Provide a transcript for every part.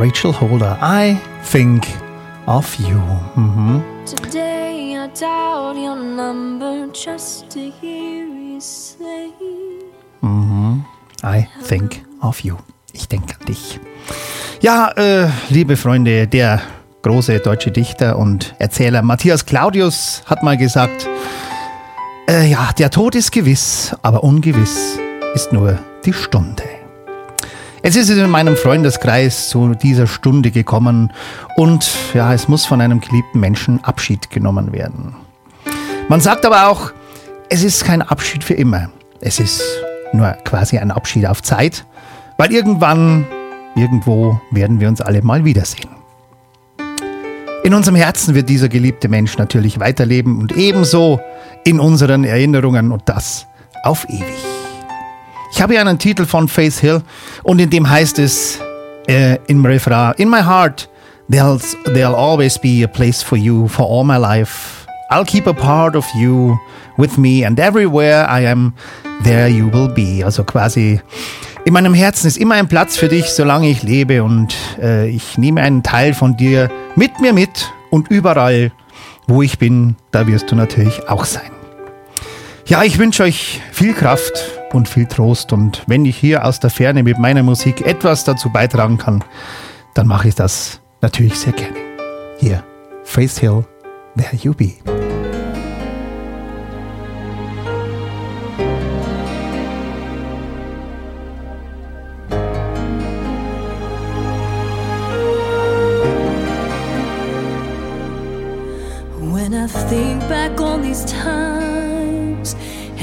Rachel Holder. I think of you. Mhm. Today I dialed your number just to hear you say. Mhm. I think of you. Ich denke an dich. Ja, äh, liebe Freunde, der große deutsche Dichter und Erzähler Matthias Claudius hat mal gesagt, äh, ja, der Tod ist gewiss, aber ungewiss ist nur die Stunde. Es ist in meinem Freundeskreis zu dieser Stunde gekommen und ja, es muss von einem geliebten Menschen Abschied genommen werden. Man sagt aber auch, es ist kein Abschied für immer. Es ist nur quasi ein Abschied auf Zeit, weil irgendwann, irgendwo werden wir uns alle mal wiedersehen. In unserem Herzen wird dieser geliebte Mensch natürlich weiterleben und ebenso in unseren Erinnerungen und das auf ewig. Ich habe hier einen Titel von Faith Hill und in dem heißt es äh, im Refrain: In my heart there'll, there'll always be a place for you for all my life. I'll keep a part of you with me and everywhere I am, there you will be. Also quasi in meinem Herzen ist immer ein Platz für dich, solange ich lebe und äh, ich nehme einen Teil von dir mit mir mit und überall, wo ich bin, da wirst du natürlich auch sein. Ja, ich wünsche euch viel Kraft und viel Trost und wenn ich hier aus der Ferne mit meiner Musik etwas dazu beitragen kann, dann mache ich das natürlich sehr gerne. Hier, Faith Hill, There You Be. When I think back on these times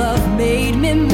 love made me